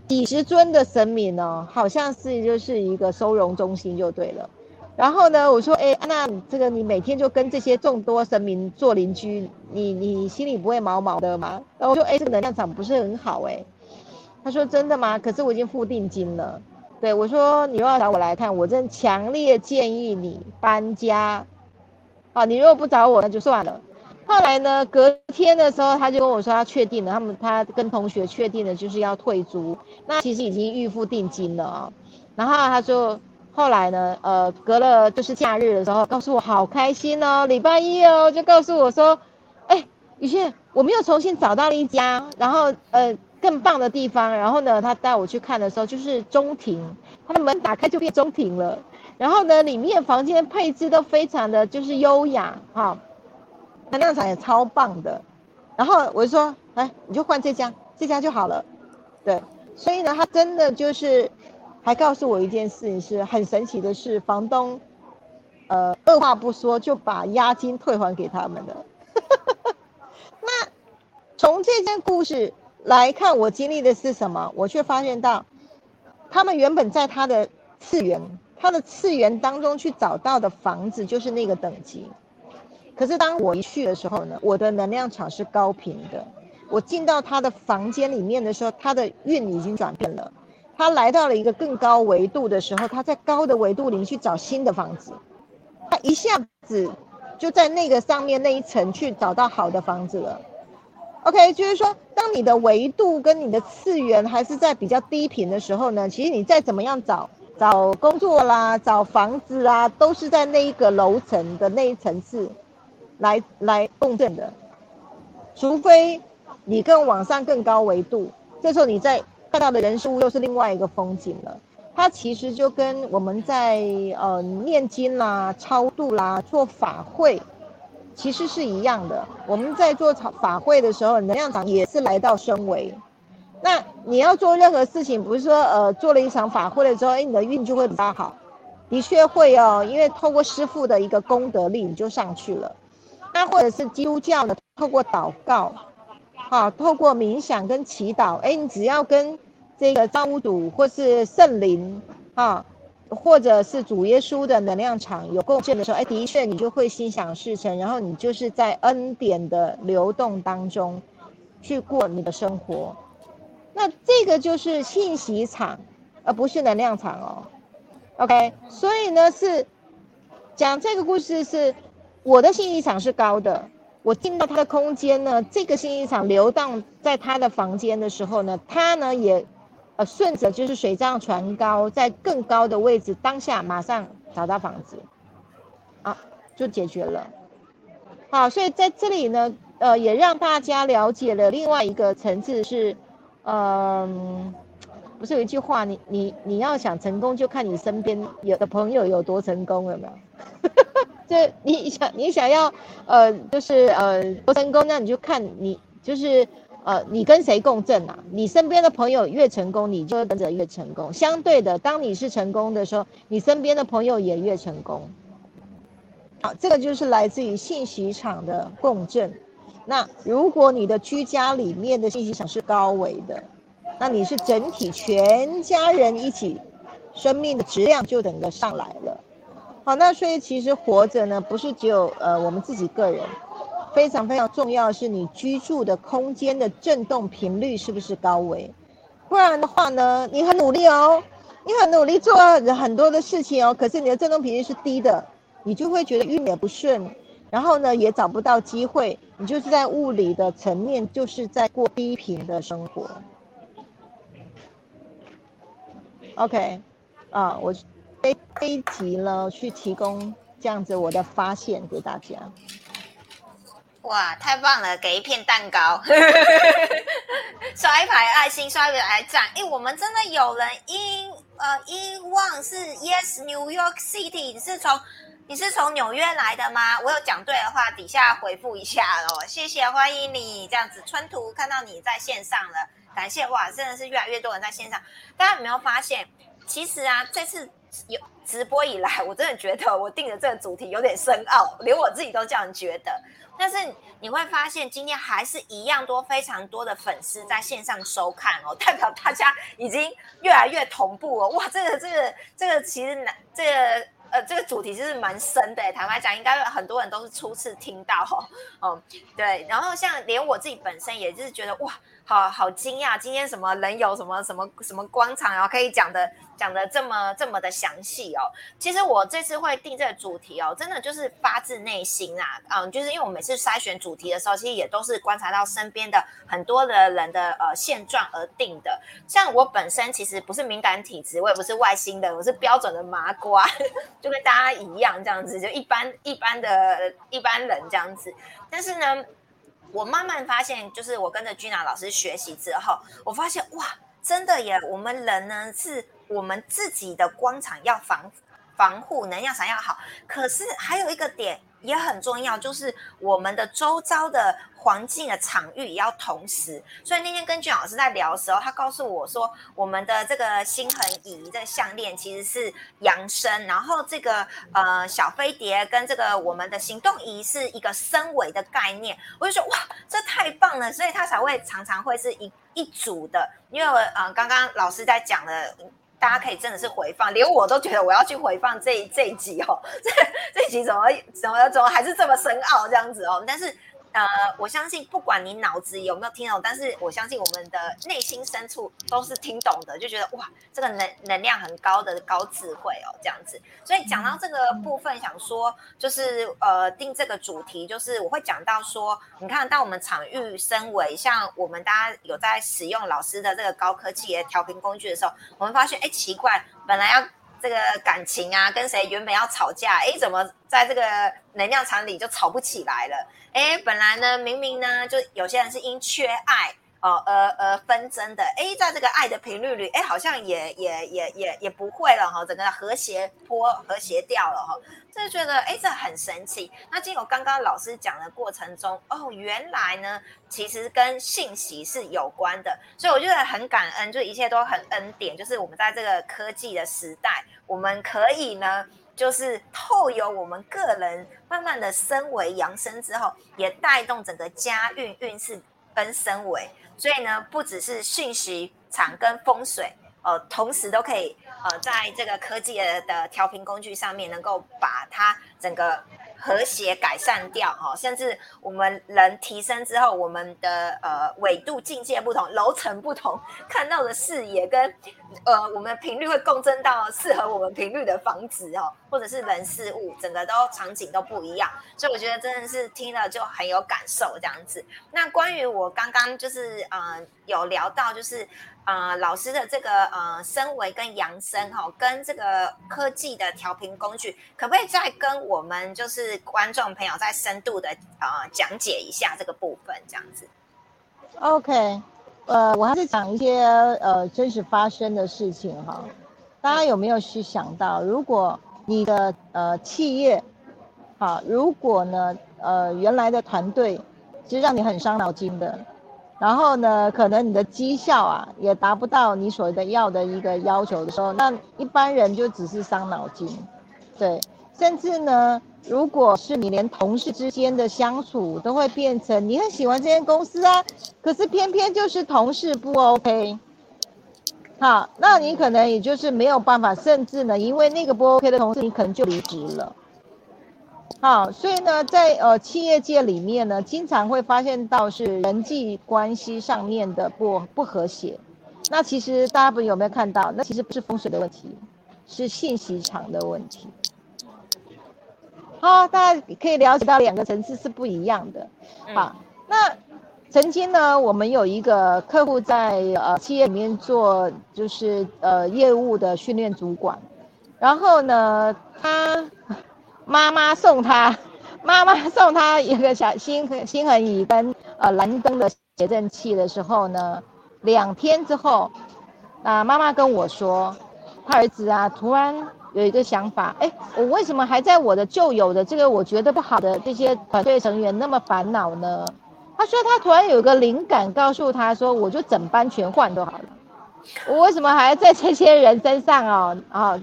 几十尊的神明哦，好像是就是一个收容中心就对了。然后呢，我说，哎，那这个你每天就跟这些众多神明做邻居，你你心里不会毛毛的吗？然后我说，哎，这个能量场不是很好哎。他说，真的吗？可是我已经付定金了。对我说：“你又要找我来看，我真强烈建议你搬家。啊，你如果不找我，那就算了。后来呢，隔天的时候，他就跟我说，他确定了，他们他跟同学确定了，就是要退租。那其实已经预付定金了啊。然后他就后来呢，呃，隔了就是假日的时候，告诉我好开心哦，礼拜一哦，就告诉我说，哎，雨轩，我们又重新找到了一家，然后呃。”更棒的地方，然后呢，他带我去看的时候，就是中庭，他的门打开就变中庭了。然后呢，里面房间配置都非常的就是优雅哈，能量场也超棒的。然后我就说，哎，你就换这家，这家就好了。对，所以呢，他真的就是还告诉我一件事情，是很神奇的是，房东呃二话不说就把押金退还给他们了。那从这件故事。来看我经历的是什么，我却发现到，他们原本在他的次元，他的次元当中去找到的房子就是那个等级，可是当我一去的时候呢，我的能量场是高频的，我进到他的房间里面的时候，他的运已经转变了，他来到了一个更高维度的时候，他在高的维度里面去找新的房子，他一下子就在那个上面那一层去找到好的房子了。OK，就是说，当你的维度跟你的次元还是在比较低频的时候呢，其实你再怎么样找找工作啦、找房子啊，都是在那一个楼层的那一层次来来共振的。除非你更往上更高维度，这时候你在看到的人事物又是另外一个风景了。它其实就跟我们在呃念经啦、超度啦、做法会。其实是一样的。我们在做法会的时候，能量场也是来到升维。那你要做任何事情，不是说呃做了一场法会了之后，哎，你的运就会比较好。的确会哦，因为透过师父的一个功德力，你就上去了。那或者是基督教的，透过祷告，好，透过冥想跟祈祷，哎，你只要跟这个造物主或是圣灵，啊，或者是主耶稣的能量场有共振的时候，哎，的确你就会心想事成，然后你就是在恩典的流动当中去过你的生活。那这个就是信息场，而不是能量场哦。OK，所以呢是讲这个故事是我的信息场是高的，我进到他的空间呢，这个信息场流荡在他的房间的时候呢，他呢也呃顺着就是水涨船高，在更高的位置，当下马上找到房子，啊，就解决了。好，所以在这里呢，呃，也让大家了解了另外一个层次是。嗯，不是有一句话，你你你要想成功，就看你身边有的朋友有多成功了没有？就你想你想要呃，就是呃多成功，那你就看你就是呃你跟谁共振啊？你身边的朋友越成功，你就跟着越成功。相对的，当你是成功的时候，你身边的朋友也越成功。好，这个就是来自于信息场的共振。那如果你的居家里面的信息场是高维的，那你是整体全家人一起，生命的质量就等个上来了。好，那所以其实活着呢，不是只有呃我们自己个人，非常非常重要的是你居住的空间的震动频率是不是高维？不然的话呢，你很努力哦，你很努力做很多的事情哦，可是你的震动频率是低的，你就会觉得运也不顺。然后呢，也找不到机会，你就是在物理的层面，就是在过低频的生活。OK，啊，我这这一集呢，去提供这样子我的发现给大家。哇，太棒了！给一片蛋糕，刷一排爱心，刷一排赞。哎，我们真的有人因呃因望是 Yes New York City，你是从。你是从纽约来的吗？我有讲对的话，底下回复一下哦，谢谢，欢迎你这样子。春图看到你在线上了，感谢哇，真的是越来越多人在线上。大家有没有发现，其实啊，这次有直播以来，我真的觉得我定的这个主题有点深奥，连我自己都这样觉得。但是你会发现，今天还是一样多，非常多的粉丝在线上收看哦，代表大家已经越来越同步了。哇，这个这个这个其实难这个。呃，这个主题就是蛮深的，坦白讲，应该很多人都是初次听到哈。嗯，对。然后像连我自己本身也就是觉得哇，好好惊讶，今天什么人有什么什么什么光场，然后可以讲的讲的这么这么的详细哦。其实我这次会定这个主题哦，真的就是发自内心啊。嗯，就是因为我每次筛选主题的时候，其实也都是观察到身边的很多的人的呃现状而定的。像我本身其实不是敏感体质，我也不是外星的，我是标准的麻瓜。就跟大家一样这样子，就一般一般的一般人这样子。但是呢，我慢慢发现，就是我跟着君娜老师学习之后，我发现哇，真的耶！我们人呢，是我们自己的光场要防防护，能量场要好。可是还有一个点。也很重要，就是我们的周遭的环境的场域也要同时。所以那天跟俊老师在聊的时候，他告诉我说，我们的这个心恒仪的项链其实是扬升，然后这个呃小飞碟跟这个我们的行动仪是一个升维的概念。我就说哇，这太棒了，所以他才会常常会是一一组的。因为呃刚刚老师在讲的。大家可以真的是回放，连我都觉得我要去回放这一这一集哦，这这集怎么怎么怎么还是这么深奥这样子哦，但是。呃，我相信不管你脑子有没有听懂，但是我相信我们的内心深处都是听懂的，就觉得哇，这个能能量很高的高智慧哦，这样子。所以讲到这个部分，想说就是呃，定这个主题，就是我会讲到说，你看，到我们场域升维，像我们大家有在使用老师的这个高科技的调频工具的时候，我们发现，哎，奇怪，本来要。这个感情啊，跟谁原本要吵架，哎，怎么在这个能量场里就吵不起来了？哎，本来呢，明明呢，就有些人是因缺爱哦而而纷争的，哎，在这个爱的频率里，哎，好像也也也也也不会了哈，整个和谐坡和谐掉了哈，就觉得哎，这很神奇。那经过刚刚老师讲的过程中，哦，原来呢，其实跟信息是有关的，所以我觉得很感恩，就一切都很恩典，就是我们在这个科技的时代，我们可以呢。就是透由我们个人慢慢的升维扬升之后，也带动整个家运运势跟升维，所以呢，不只是讯息场跟风水，呃，同时都可以呃，在这个科技的调频工具上面，能够把它整个。和谐改善掉哈，甚至我们人提升之后，我们的呃纬度境界不同，楼层不同，看到的视野跟呃我们频率会共振到适合我们频率的房子哦，或者是人事物，整个都场景都不一样，所以我觉得真的是听了就很有感受这样子。那关于我刚刚就是呃有聊到就是。呃，老师的这个呃升维跟扬升哈，跟这个科技的调频工具，可不可以再跟我们就是观众朋友再深度的呃讲解一下这个部分，这样子？OK，呃，我还是讲一些呃真实发生的事情哈。大家有没有去想到，如果你的呃企业，好，如果呢呃原来的团队其实让你很伤脑筋的。然后呢，可能你的绩效啊也达不到你所谓的要的一个要求的时候，那一般人就只是伤脑筋，对。甚至呢，如果是你连同事之间的相处都会变成你很喜欢这间公司啊，可是偏偏就是同事不 OK，好，那你可能也就是没有办法，甚至呢，因为那个不 OK 的同事，你可能就离职了。好，所以呢，在呃企业界里面呢，经常会发现到是人际关系上面的不不和谐。那其实大家不有没有看到？那其实不是风水的问题，是信息场的问题。好，大家可以了解到两个层次是不一样的。好，那曾经呢，我们有一个客户在呃企业里面做，就是呃业务的训练主管，然后呢，他。妈妈送他，妈妈送他一个小心心恒仪跟呃蓝灯的谐振器的时候呢，两天之后，啊妈妈跟我说，他儿子啊突然有一个想法，哎，我为什么还在我的旧有的这个我觉得不好的这些团队成员那么烦恼呢？他说他突然有个灵感，告诉他说，我就整班全换都好了，我为什么还要在这些人身上啊啊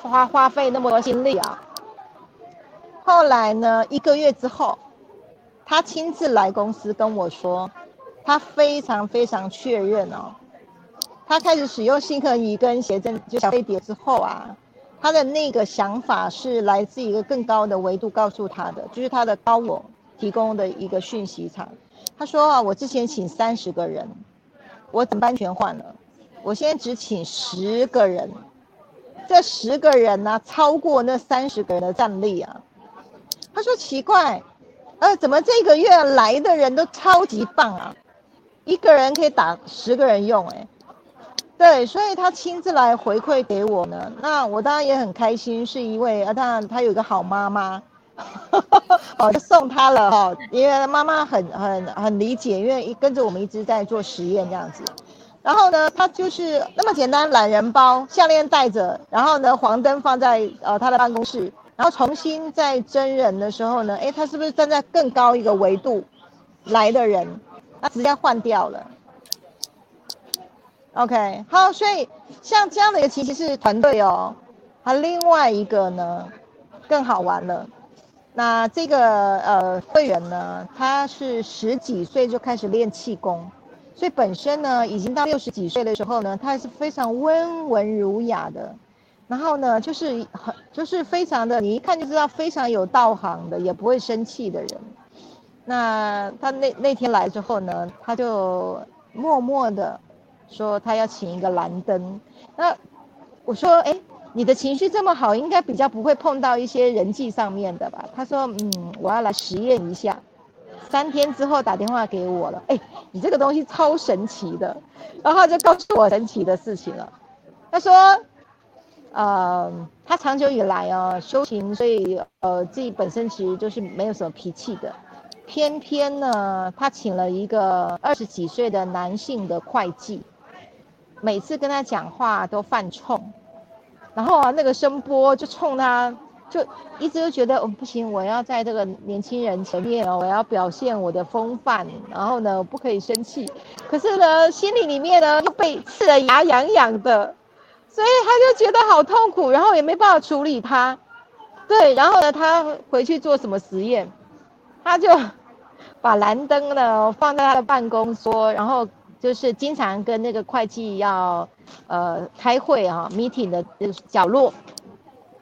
花花费那么多心力啊？后来呢？一个月之后，他亲自来公司跟我说，他非常非常确认哦，他开始使用星河仪跟谐振就小飞碟之后啊，他的那个想法是来自一个更高的维度告诉他的，就是他的高我提供的一个讯息场。他说啊，我之前请三十个人，我整班全换了，我现在只请十个人，这十个人呢，超过那三十个人的战力啊。他说奇怪，呃，怎么这个月来的人都超级棒啊？一个人可以打十个人用，哎，对，所以他亲自来回馈给我呢。那我当然也很开心，是一位啊，当然他有个好妈妈，哦，就送他了哈，因为妈妈很很很理解，因为一跟着我们一直在做实验这样子。然后呢，他就是那么简单，懒人包，项链戴着，然后呢，黄灯放在呃他的办公室。然后重新在真人的时候呢，哎，他是不是站在更高一个维度来的人？他直接换掉了。OK，好，所以像这样的一个其实是团队哦。他另外一个呢更好玩了。那这个呃会员呢，他是十几岁就开始练气功，所以本身呢已经到六十几岁的时候呢，他还是非常温文儒雅的。然后呢，就是很就是非常的，你一看就知道非常有道行的，也不会生气的人。那他那那天来之后呢，他就默默的说他要请一个蓝灯。那我说，哎，你的情绪这么好，应该比较不会碰到一些人际上面的吧？他说，嗯，我要来实验一下。三天之后打电话给我了，哎，你这个东西超神奇的，然后就告诉我神奇的事情了。他说。呃，他长久以来啊修行，所以呃自己本身其实就是没有什么脾气的。偏偏呢，他请了一个二十几岁的男性的会计，每次跟他讲话都犯冲，然后啊，那个声波就冲他。就一直都觉得哦不行，我要在这个年轻人前面，我要表现我的风范，然后呢不可以生气。可是呢，心里里面呢又被刺得牙痒痒的，所以他就觉得好痛苦，然后也没办法处理他。对，然后呢，他回去做什么实验？他就把蓝灯呢放在他的办公桌，然后就是经常跟那个会计要呃开会啊 meeting 的角落。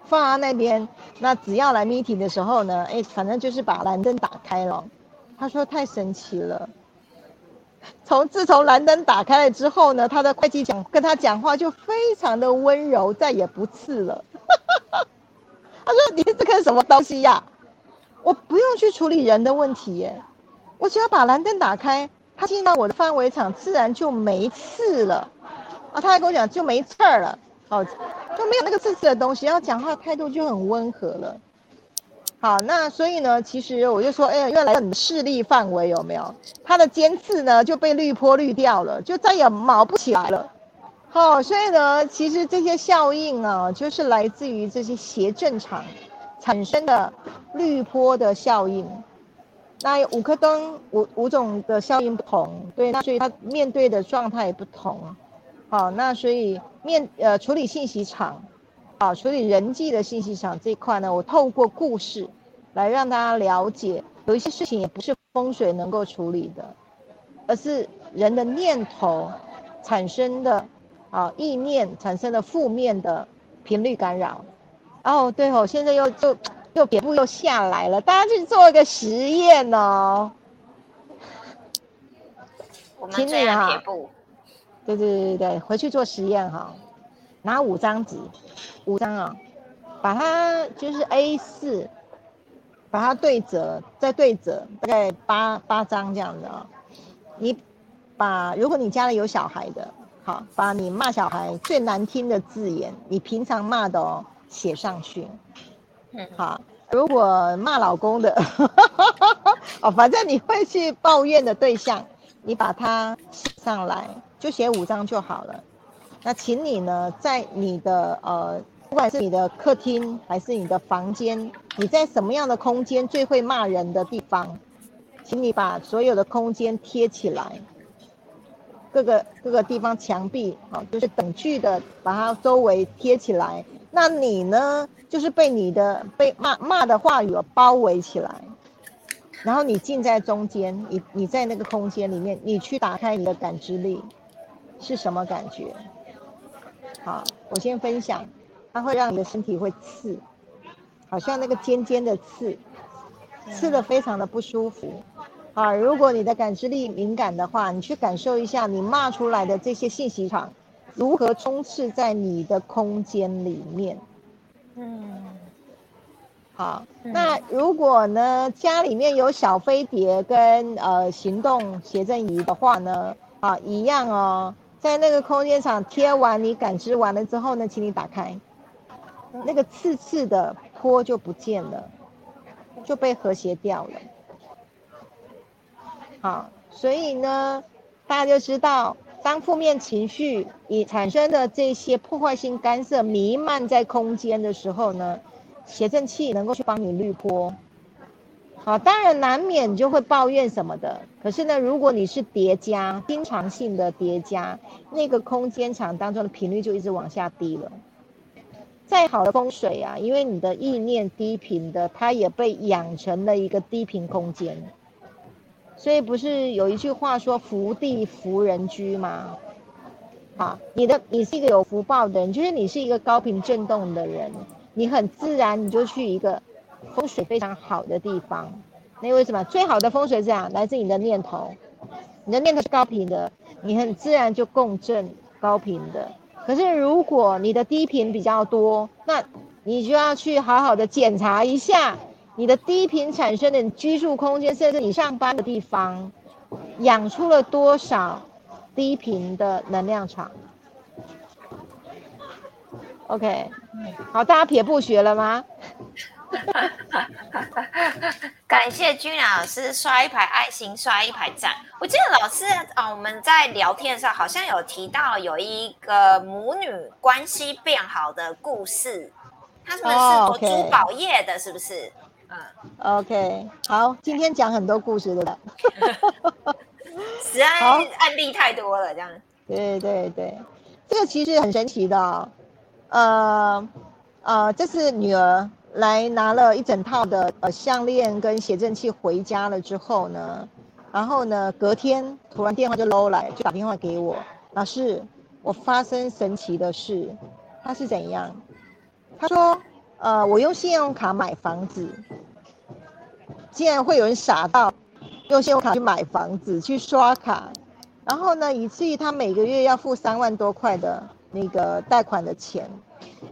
放在那边，那只要来 meeting 的时候呢，哎，反正就是把蓝灯打开了。他说太神奇了。从自从蓝灯打开了之后呢，他的会计讲跟他讲话就非常的温柔，再也不刺了。他说你这个什么东西呀？我不用去处理人的问题耶，我只要把蓝灯打开，他进到我的范围场，自然就没刺了。啊，他还跟我讲就没刺儿了。哦。就没有那个刺刺的东西，然后讲话态度就很温和了。好，那所以呢，其实我就说，哎，呀，原来到你的视力范围有没有？它的尖刺呢就被滤波滤掉了，就再也毛不起来了。好，所以呢，其实这些效应啊，就是来自于这些斜正场产生的滤波的效应。那五颗灯五五种的效应不同，对，那所以它面对的状态也不同。好，那所以面呃处理信息场，啊处理人际的信息场这一块呢，我透过故事来让大家了解，有一些事情也不是风水能够处理的，而是人的念头产生的啊意念产生的负面的频率干扰。哦，对哦，现在又就又撇步又下来了，大家去做一个实验哦。我们这样撇步。对对对对回去做实验哈，拿五张纸，五张啊，把它就是 A 四，把它对折，再对折，大概八八张这样子啊。你把如果你家里有小孩的，好，把你骂小孩最难听的字眼，你平常骂的哦，写上去。好，如果骂老公的，哦，反正你会去抱怨的对象，你把它写上来。就写五张就好了。那请你呢，在你的呃，不管是你的客厅还是你的房间，你在什么样的空间最会骂人的地方，请你把所有的空间贴起来，各个各个地方墙壁啊，就是等距的把它周围贴起来。那你呢，就是被你的被骂骂的话语包围起来，然后你进在中间，你你在那个空间里面，你去打开你的感知力。是什么感觉？好，我先分享，它会让你的身体会刺，好像那个尖尖的刺，刺的非常的不舒服。啊，如果你的感知力敏感的话，你去感受一下，你骂出来的这些信息场如何充斥在你的空间里面。嗯，好，那如果呢，家里面有小飞碟跟呃行动谐振仪的话呢，啊，一样哦。在那个空间场贴完，你感知完了之后呢，请你打开，那个刺刺的坡就不见了，就被和谐掉了。好，所以呢，大家就知道，当负面情绪以产生的这些破坏性干涉弥漫在空间的时候呢，谐振器能够去帮你滤波。好，当然难免就会抱怨什么的。可是呢，如果你是叠加，经常性的叠加，那个空间场当中的频率就一直往下低了。再好的风水啊，因为你的意念低频的，它也被养成了一个低频空间。所以不是有一句话说“福地福人居”吗？啊，你的你是一个有福报的人，就是你是一个高频振动的人，你很自然你就去一个。风水非常好的地方，那为什么最好的风水是这样？来自你的念头，你的念头是高频的，你很自然就共振高频的。可是如果你的低频比较多，那你就要去好好的检查一下你的低频产生的居住空间，甚至你上班的地方，养出了多少低频的能量场。OK，好，大家撇不学了吗？感谢君老师刷一排爱心，刷一排赞。我记得老师啊，我们在聊天的时候好像有提到有一个母女关系变好的故事，他们是做珠宝业的，是不是？嗯，OK，好，今天讲很多故事的，实在案例太多了，这样。对对对，这个其实很神奇的，呃呃，这是女儿来拿了一整套的呃项链跟写真器回家了之后呢，然后呢隔天突然电话就搂来，就打电话给我，老师，我发生神奇的事，他是怎样？他说，呃，我用信用卡买房子，竟然会有人傻到用信用卡去买房子去刷卡。然后呢，以至于他每个月要付三万多块的那个贷款的钱。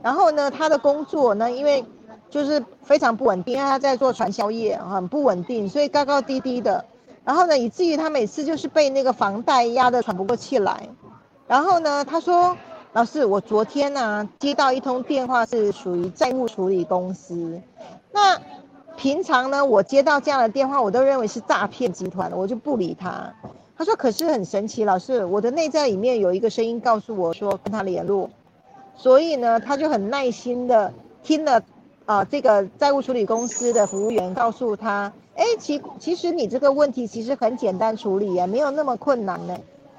然后呢，他的工作呢，因为就是非常不稳定，因为他在做传销业，很不稳定，所以高高低低的。然后呢，以至于他每次就是被那个房贷压得喘不过气来。然后呢，他说：“老师，我昨天呢接到一通电话，是属于债务处理公司。那平常呢，我接到这样的电话，我都认为是诈骗集团，我就不理他。”他说：“可是很神奇，老师，我的内在里面有一个声音告诉我说跟他联络，所以呢，他就很耐心的听了啊，这个债务处理公司的服务员告诉他，哎，其其实你这个问题其实很简单处理呀，没有那么困难呢。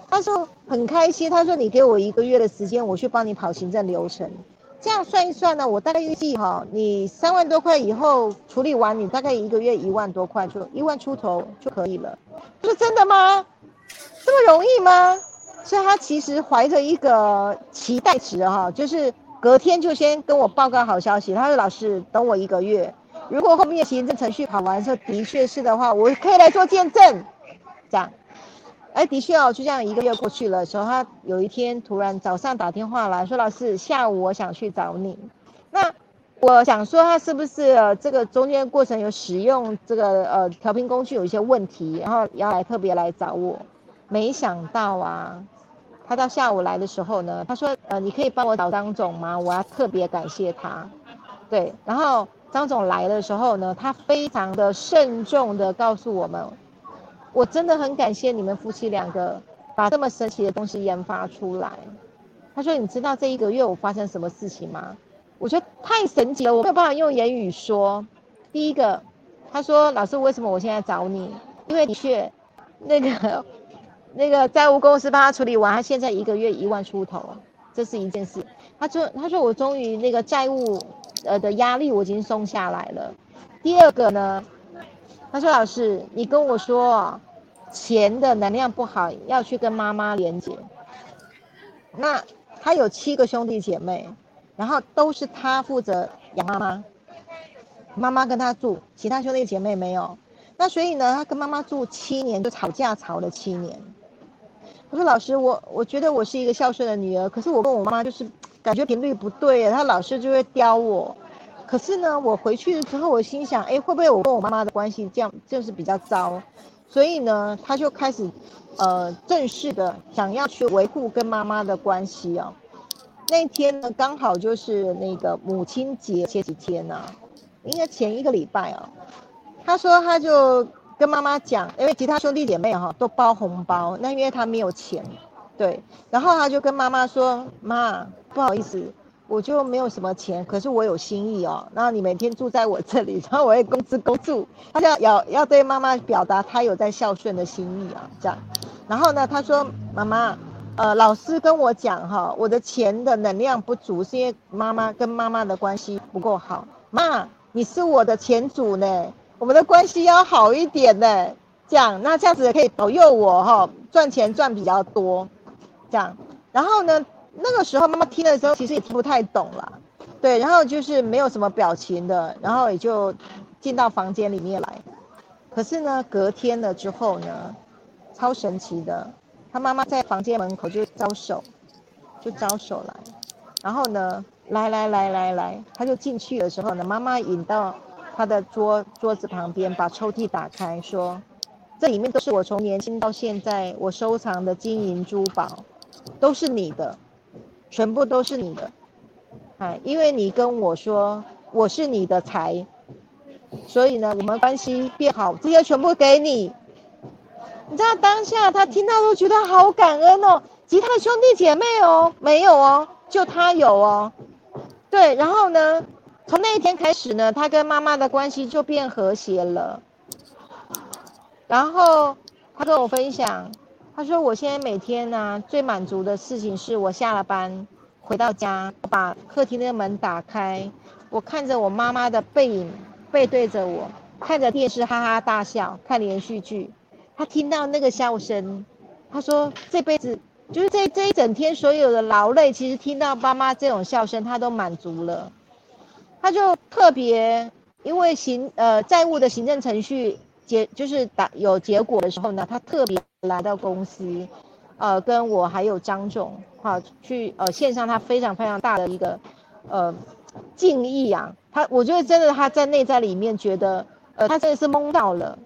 他说很开心，他说你给我一个月的时间，我去帮你跑行政流程，这样算一算呢，我大概预计哈，你三万多块以后处理完，你大概一个月一万多块，就一万出头就可以了。是真的吗？”这么容易吗？所以他其实怀着一个期待值哈，就是隔天就先跟我报告好消息。他说：“老师，等我一个月，如果后面行政程序跑完之后的确是的话，我可以来做见证。”这样，哎，的确哦，就这样一个月过去了。时候他有一天突然早上打电话来说：“老师，下午我想去找你。”那我想说他是不是这个中间过程有使用这个呃调频工具有一些问题，然后要来特别来找我。没想到啊，他到下午来的时候呢，他说：“呃，你可以帮我找张总吗？我要特别感谢他。”对，然后张总来的时候呢，他非常的慎重的告诉我们：“我真的很感谢你们夫妻两个把这么神奇的东西研发出来。”他说：“你知道这一个月我发生什么事情吗？”我觉得太神奇了，我没有办法用言语说。第一个，他说：“老师，为什么我现在找你？因为的确，那个。”那个债务公司帮他处理完，他现在一个月一万出头，这是一件事。他说：“他说我终于那个债务，呃的压力我已经松下来了。”第二个呢，他说：“老师，你跟我说，钱的能量不好，要去跟妈妈连接。那他有七个兄弟姐妹，然后都是他负责养妈妈，妈妈跟他住，其他兄弟姐妹没有。那所以呢，他跟妈妈住七年，就吵架吵了七年。”我说老师，我我觉得我是一个孝顺的女儿，可是我跟我妈妈就是感觉频率不对，她老是就会刁我。可是呢，我回去的时候，我心想，哎，会不会我跟我妈妈的关系这样就是比较糟？所以呢，他就开始，呃，正式的想要去维护跟妈妈的关系啊。那天呢，刚好就是那个母亲节前几天呢，应该前一个礼拜啊。他说他就。跟妈妈讲，因为其他兄弟姐妹哈都包红包，那因为他没有钱，对，然后他就跟妈妈说：“妈，不好意思，我就没有什么钱，可是我有心意哦。然后你每天住在我这里，然后我也工资公住，他要要要对妈妈表达他有在孝顺的心意啊，这样。然后呢，他说：妈妈，呃，老师跟我讲哈，我的钱的能量不足，是因为妈妈跟妈妈的关系不够好。妈，你是我的钱主呢。”我们的关系要好一点呢，这样那这样子可以保佑我哈，赚钱赚比较多，这样。然后呢，那个时候妈妈听的时候其实也听不太懂啦，对，然后就是没有什么表情的，然后也就进到房间里面来。可是呢，隔天了之后呢，超神奇的，他妈妈在房间门口就招手，就招手来，然后呢，来来来来来，他就进去的时候呢，妈妈引到。他的桌桌子旁边，把抽屉打开，说：“这里面都是我从年轻到现在我收藏的金银珠宝，都是你的，全部都是你的。哎，因为你跟我说我是你的财，所以呢，我们关系变好，这些全部给你。你知道当下他听到都觉得好感恩哦，其他的兄弟姐妹哦没有哦，就他有哦。对，然后呢，从那一天开始呢，他跟妈妈的关系就变和谐了。然后他跟我分享，他说我现在每天呢最满足的事情是我下了班回到家，把客厅的门打开，我看着我妈妈的背影背对着我，看着电视哈哈大笑，看连续剧。他听到那个笑声，他说这辈子就是这这一整天所有的劳累，其实听到妈妈这种笑声，他都满足了。他就特别因为行呃债务的行政程序。结就是打有结果的时候呢，他特别来到公司，呃，跟我还有张总哈去呃献上他非常非常大的一个呃敬意啊。他我觉得真的他在内在里面觉得，呃，他真的是懵到了。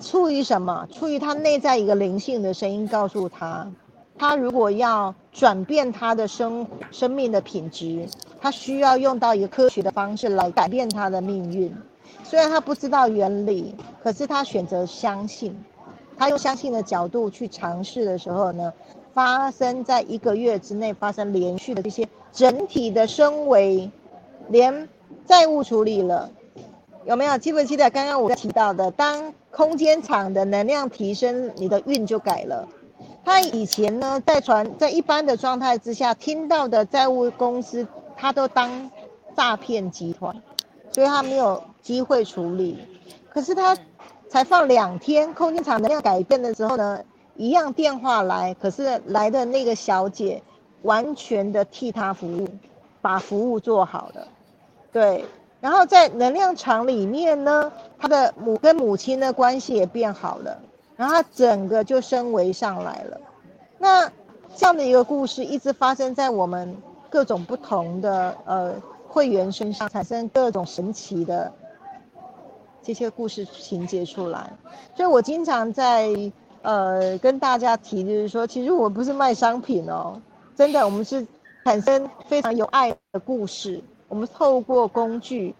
出于什么？出于他内在一个灵性的声音告诉他，他如果要转变他的生生命的品质，他需要用到一个科学的方式来改变他的命运。虽然他不知道原理，可是他选择相信。他用相信的角度去尝试的时候呢，发生在一个月之内发生连续的这些整体的升维，连债务处理了，有没有记不记得刚刚我提到的？当空间场的能量提升，你的运就改了。他以前呢，在传在一般的状态之下听到的债务公司，他都当诈骗集团。所以他没有机会处理，可是他才放两天，空间场能量改变的时候呢，一样电话来，可是来的那个小姐完全的替他服务，把服务做好了，对，然后在能量场里面呢，他的母跟母亲的关系也变好了，然后他整个就升维上来了。那这样的一个故事一直发生在我们各种不同的呃。会员身上产生各种神奇的这些故事情节出来，所以我经常在呃跟大家提，就是说，其实我不是卖商品哦，真的，我们是产生非常有爱的故事，我们透过工具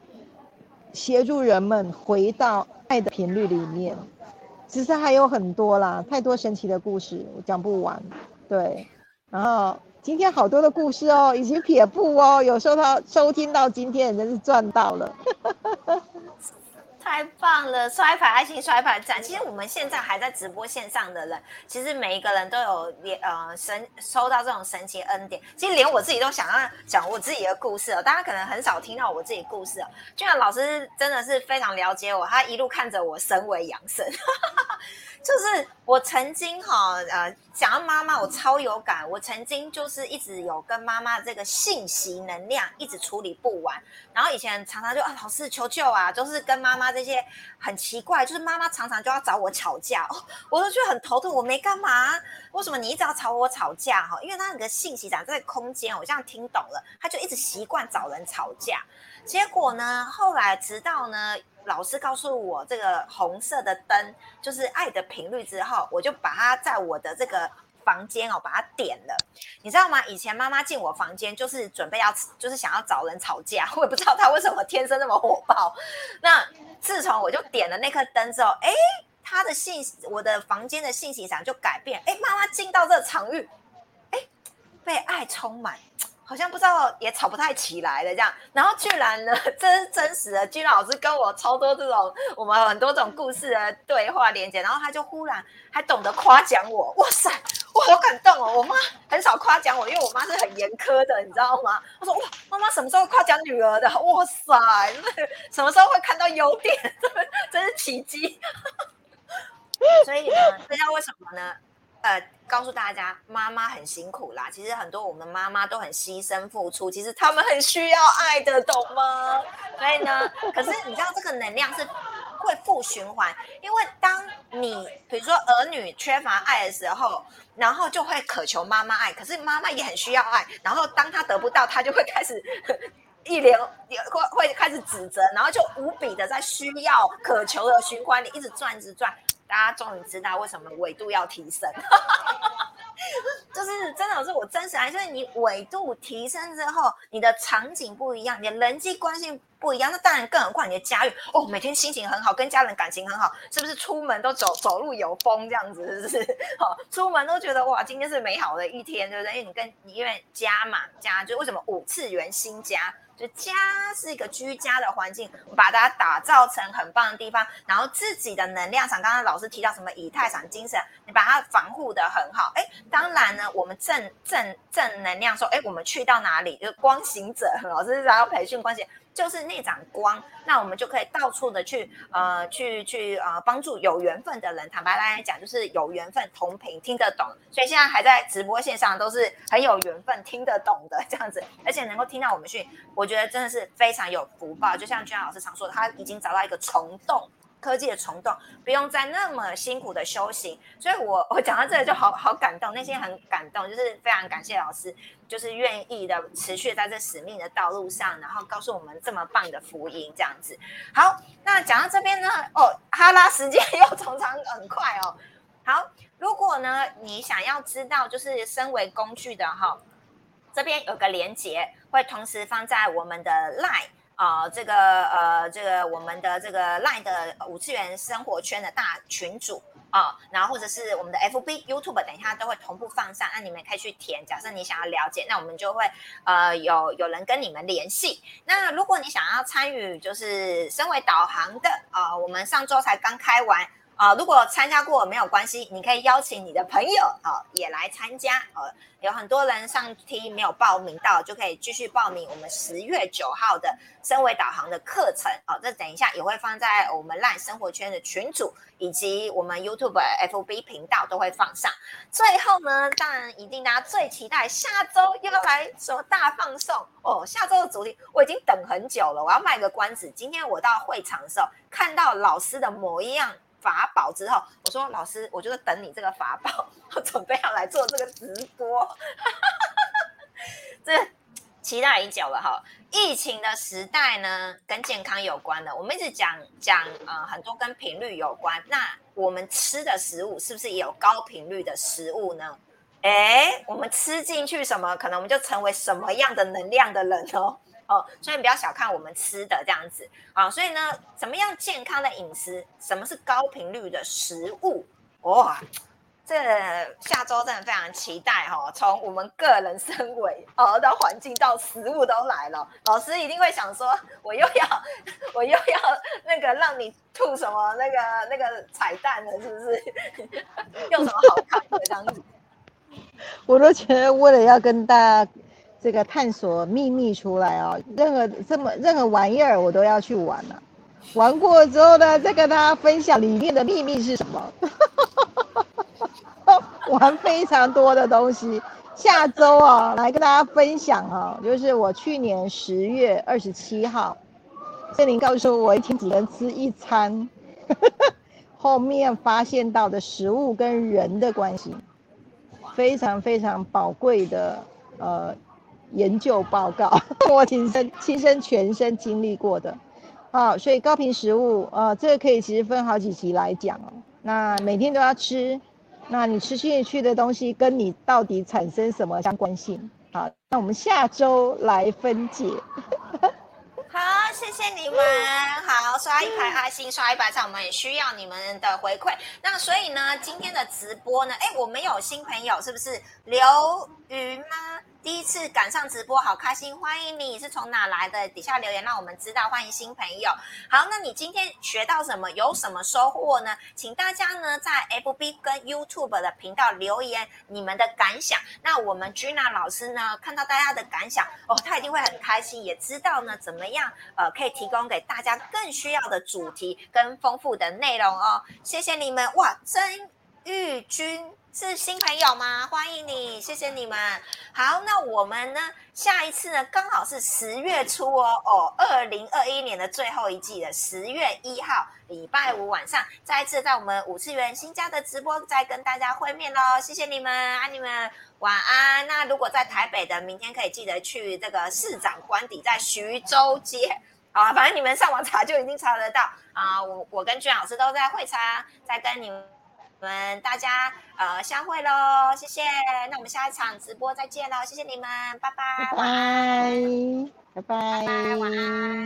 协助人们回到爱的频率里面。其实还有很多啦，太多神奇的故事，我讲不完。对，然后。今天好多的故事哦，以及撇步哦，有收到收听到今天，真是赚到了，太棒了！摔牌爱心摔牌展。其实我们现在还在直播线上的人，其实每一个人都有连呃神收到这种神奇恩典。其实连我自己都想要讲我自己的故事哦，大家可能很少听到我自己故事哦。俊朗老师真的是非常了解我，他一路看着我升为养生。就是我曾经哈呃讲到妈妈，我超有感。我曾经就是一直有跟妈妈这个信息能量一直处理不完，然后以前常常就啊老师求救啊，就是跟妈妈这些很奇怪，就是妈妈常常就要找我吵架，我都觉得很头痛。我没干嘛，为什么你一直要吵我吵架哈？因为他那个信息长在空间，我这样听懂了，他就一直习惯找人吵架。结果呢，后来直到呢。老师告诉我，这个红色的灯就是爱的频率之后，我就把它在我的这个房间哦，把它点了。你知道吗？以前妈妈进我房间就是准备要，就是想要找人吵架，我也不知道她为什么天生那么火爆。那自从我就点了那颗灯之后，哎，她的信，我的房间的信息场就改变。哎，妈妈进到这场域，哎，被爱充满。好像不知道也吵不太起来了这样，然后居然呢，这是真实的，君老师跟我超多这种我们很多种故事的对话连接，然后他就忽然还懂得夸奖我，哇塞，我好感动哦！我妈很少夸奖我，因为我妈是很严苛的，你知道吗？我说哇，妈妈什么时候夸奖女儿的？哇塞，什么时候会看到优点？真是奇迹！所以呢，这叫为什么呢？呃，告诉大家，妈妈很辛苦啦。其实很多我们妈妈都很牺牲付出，其实他们很需要爱的，懂吗？所以呢，可是你知道这个能量是会负循环，因为当你比如说儿女缺乏爱的时候，然后就会渴求妈妈爱，可是妈妈也很需要爱，然后当她得不到，她就会开始一连会会开始指责，然后就无比的在需要渴求的循环里一直转，一直转。大家终于知道为什么纬度要提升。就是真的是我真实爱，所以你纬度提升之后，你的场景不一样，你的人际关系不一样，那当然更何况你的家人哦，每天心情很好，跟家人感情很好，是不是出门都走走路有风这样子，是不是？好，出门都觉得哇，今天是美好的一天，对不对？因为你跟你因为家嘛，家就为什么五次元新家？就家是一个居家的环境，把它打造成很棒的地方，然后自己的能量场，刚刚老师提到什么以太场精神，你把它防护的很好。哎，当然呢，我们正正正能量说，哎，我们去到哪里，就是光行者，老师然后培训光行者。就是那盏光，那我们就可以到处的去呃去去呃帮助有缘分的人。坦白来讲，就是有缘分同频听得懂，所以现在还在直播线上都是很有缘分听得懂的这样子，而且能够听到我们讯，我觉得真的是非常有福报。就像娟老师常说的，他已经找到一个虫洞。科技的虫洞，不用再那么辛苦的修行，所以我我讲到这里就好好感动，内心很感动，就是非常感谢老师，就是愿意的持续在这使命的道路上，然后告诉我们这么棒的福音，这样子。好，那讲到这边呢，哦，哈拉时间又常常很快哦。好，如果呢你想要知道，就是身为工具的哈，这边有个连接，会同时放在我们的 Line。啊，这个呃，这个我们的这个 LINE 的五次元生活圈的大群组啊，然后或者是我们的 FB、YouTube，等一下都会同步放上，那你们可以去填。假设你想要了解，那我们就会呃有有人跟你们联系。那如果你想要参与，就是身为导航的啊，我们上周才刚开完。啊，如果参加过没有关系，你可以邀请你的朋友啊也来参加。呃，有很多人上梯没有报名到，就可以继续报名我们十月九号的身为导航的课程。哦，这等一下也会放在我们烂生活圈的群组以及我们 YouTube FB 频道都会放上。最后呢，当然一定大家最期待下周又要来什么大放送哦。下周的主题我已经等很久了，我要卖个关子。今天我到会场的时候看到老师的模样。法宝之后，我说老师，我就是等你这个法宝，我准备要来做这个直播，这期待已久了哈。疫情的时代呢，跟健康有关的，我们一直讲讲呃很多跟频率有关。那我们吃的食物是不是也有高频率的食物呢？哎，我们吃进去什么，可能我们就成为什么样的能量的人哦。哦，所以不要小看我们吃的这样子啊，所以呢，怎么样健康的饮食？什么是高频率的食物？哇，这下周真的非常期待哈！从我们个人身为哦到环境到食物都来了，老师一定会想说，我又要我又要那个让你吐什么那个那个彩蛋了，是不是？用什么好看的这样子？我都觉得为了要跟大家。这个探索秘密出来哦，任何这么任何玩意儿我都要去玩了，玩过之后呢，再跟大家分享里面的秘密是什么，玩非常多的东西。下周啊，来跟大家分享啊，就是我去年十月二十七号，这林告诉我一天只能吃一餐，后面发现到的食物跟人的关系，非常非常宝贵的呃。研究报告，我亲身亲身全身经历过的，好，所以高频食物，呃，这个可以其实分好几集来讲哦。那每天都要吃，那你吃进去的东西跟你到底产生什么相关性？好，那我们下周来分解。好，谢谢你们。好，刷一排爱心，刷一百赞，我们也需要你们的回馈。那所以呢，今天的直播呢，哎，我们有新朋友，是不是刘瑜吗？第一次赶上直播，好开心！欢迎你，是从哪来的？底下留言让我们知道。欢迎新朋友。好，那你今天学到什么？有什么收获呢？请大家呢在 FB 跟 YouTube 的频道留言你们的感想。那我们 Gina 老师呢看到大家的感想哦，他一定会很开心，也知道呢怎么样呃可以提供给大家更需要的主题跟丰富的内容哦。谢谢你们哇，真玉君。是新朋友吗？欢迎你，谢谢你们。好，那我们呢？下一次呢？刚好是十月初哦哦，二零二一年的最后一季的十月一号，礼拜五晚上，再一次在我们五次元新家的直播，再跟大家会面喽。谢谢你们，爱你们，晚安。那如果在台北的，明天可以记得去这个市长官邸，在徐州街啊，反正你们上网查就已经查得到啊。我我跟俊老师都在会查，在跟你们。们大家呃相会喽，谢谢。那我们下一场直播再见喽，谢谢你们，拜拜，拜拜，拜拜拜，晚。安。